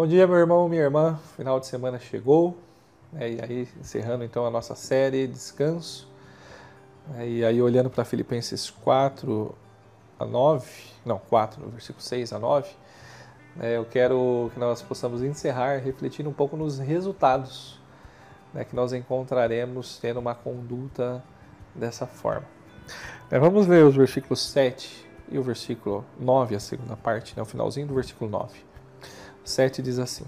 Bom dia, meu irmão, minha irmã. Final de semana chegou. Né? E aí, encerrando então a nossa série Descanso. Né? E aí, olhando para Filipenses 4 a 9, não, 4, no versículo 6 a 9, né? eu quero que nós possamos encerrar refletindo um pouco nos resultados né? que nós encontraremos tendo uma conduta dessa forma. É, vamos ler os versículos 7 e o versículo 9, a segunda parte, né, o finalzinho do versículo 9. 7 diz assim: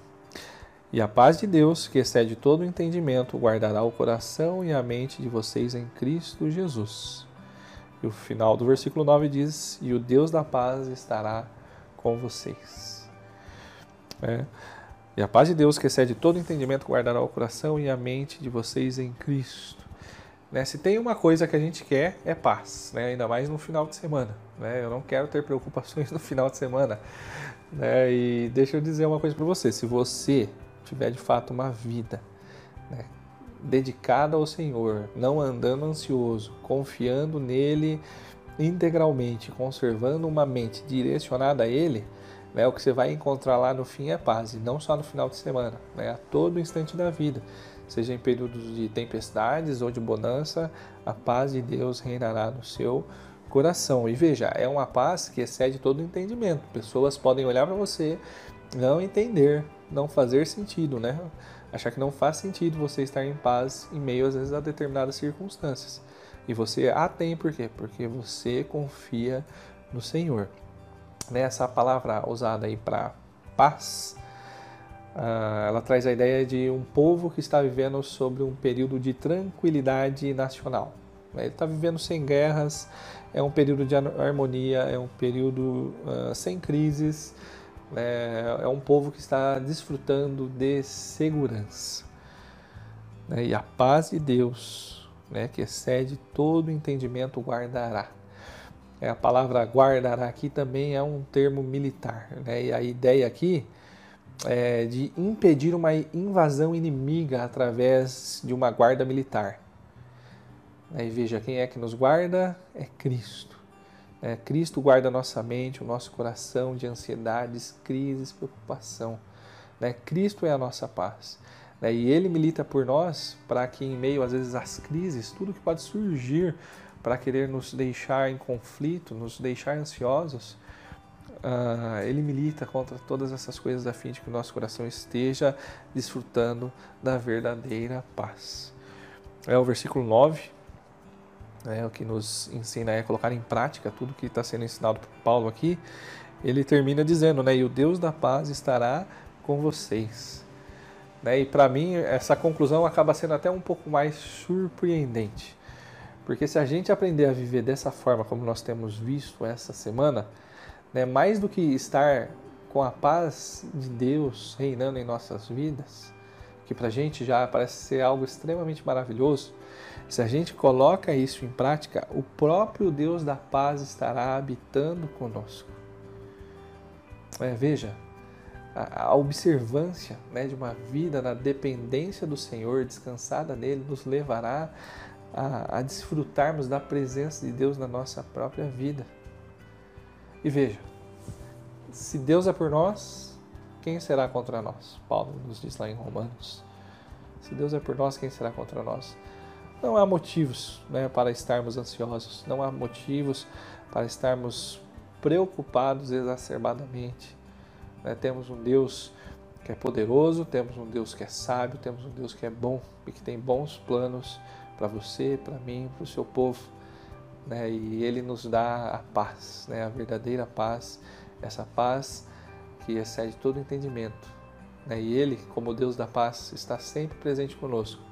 E a paz de Deus, que excede todo o entendimento, guardará o coração e a mente de vocês em Cristo Jesus. E o final do versículo 9 diz: E o Deus da paz estará com vocês. É. E a paz de Deus, que excede todo entendimento, guardará o coração e a mente de vocês em Cristo. Né? Se tem uma coisa que a gente quer, é paz, né? ainda mais no final de semana. Né? Eu não quero ter preocupações no final de semana. Né? E deixa eu dizer uma coisa para você: se você tiver de fato uma vida né, dedicada ao Senhor, não andando ansioso, confiando nele integralmente, conservando uma mente direcionada a Ele, né, o que você vai encontrar lá no fim é paz, e não só no final de semana, né, a todo instante da vida seja em períodos de tempestades ou de bonança, a paz de Deus reinará no seu coração. E veja, é uma paz que excede todo entendimento. Pessoas podem olhar para você, não entender, não fazer sentido, né? Achar que não faz sentido você estar em paz em meio às vezes a determinadas circunstâncias. E você a tem por quê? Porque você confia no Senhor. Nessa palavra usada aí para paz, Uh, ela traz a ideia de um povo que está vivendo sobre um período de tranquilidade nacional. Ele está vivendo sem guerras, é um período de harmonia, é um período uh, sem crises, é, é, um povo que está desfrutando de segurança. Né? E a paz de Deus, né, que excede todo entendimento, guardará. É, a palavra guardará aqui também é um termo militar. Né? E a ideia aqui é, de impedir uma invasão inimiga através de uma guarda militar. E veja, quem é que nos guarda? É Cristo. É, Cristo guarda nossa mente, o nosso coração de ansiedades, crises, preocupação. Né? Cristo é a nossa paz. Né? E Ele milita por nós para que, em meio, às vezes, às crises, tudo que pode surgir para querer nos deixar em conflito, nos deixar ansiosos, Uh, ele milita contra todas essas coisas a fim de que o nosso coração esteja desfrutando da verdadeira paz. É o versículo 9, é o que nos ensina a colocar em prática tudo que está sendo ensinado por Paulo aqui. Ele termina dizendo, né, e o Deus da paz estará com vocês. Né, e para mim, essa conclusão acaba sendo até um pouco mais surpreendente. Porque se a gente aprender a viver dessa forma, como nós temos visto essa semana, né, mais do que estar com a paz de Deus reinando em nossas vidas, que para a gente já parece ser algo extremamente maravilhoso, se a gente coloca isso em prática, o próprio Deus da paz estará habitando conosco. É, veja, a, a observância né, de uma vida na dependência do Senhor, descansada nele, nos levará a, a desfrutarmos da presença de Deus na nossa própria vida. E veja, se Deus é por nós, quem será contra nós? Paulo nos diz lá em Romanos. Se Deus é por nós, quem será contra nós? Não há motivos né, para estarmos ansiosos, não há motivos para estarmos preocupados exacerbadamente. Né? Temos um Deus que é poderoso, temos um Deus que é sábio, temos um Deus que é bom e que tem bons planos para você, para mim, para o seu povo né? e Ele nos dá a paz, né? a verdadeira paz, essa paz que excede todo entendimento. Né? E Ele, como Deus da paz, está sempre presente conosco.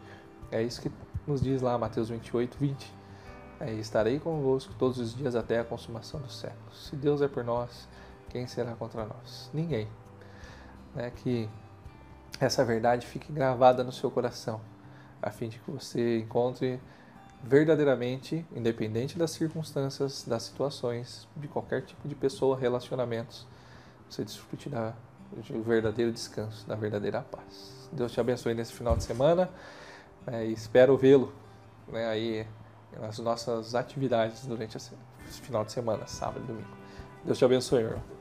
É isso que nos diz lá Mateus 28, 20. É, estarei convosco todos os dias até a consumação dos séculos. Se Deus é por nós, quem será contra nós? Ninguém. Né? Que essa verdade fique gravada no seu coração, a fim de que você encontre verdadeiramente, independente das circunstâncias, das situações, de qualquer tipo de pessoa, relacionamentos, você desfrute da, do verdadeiro descanso, da verdadeira paz. Deus te abençoe nesse final de semana é, e espero vê-lo né, aí nas nossas atividades durante esse final de semana, sábado e domingo. Deus te abençoe, irmão.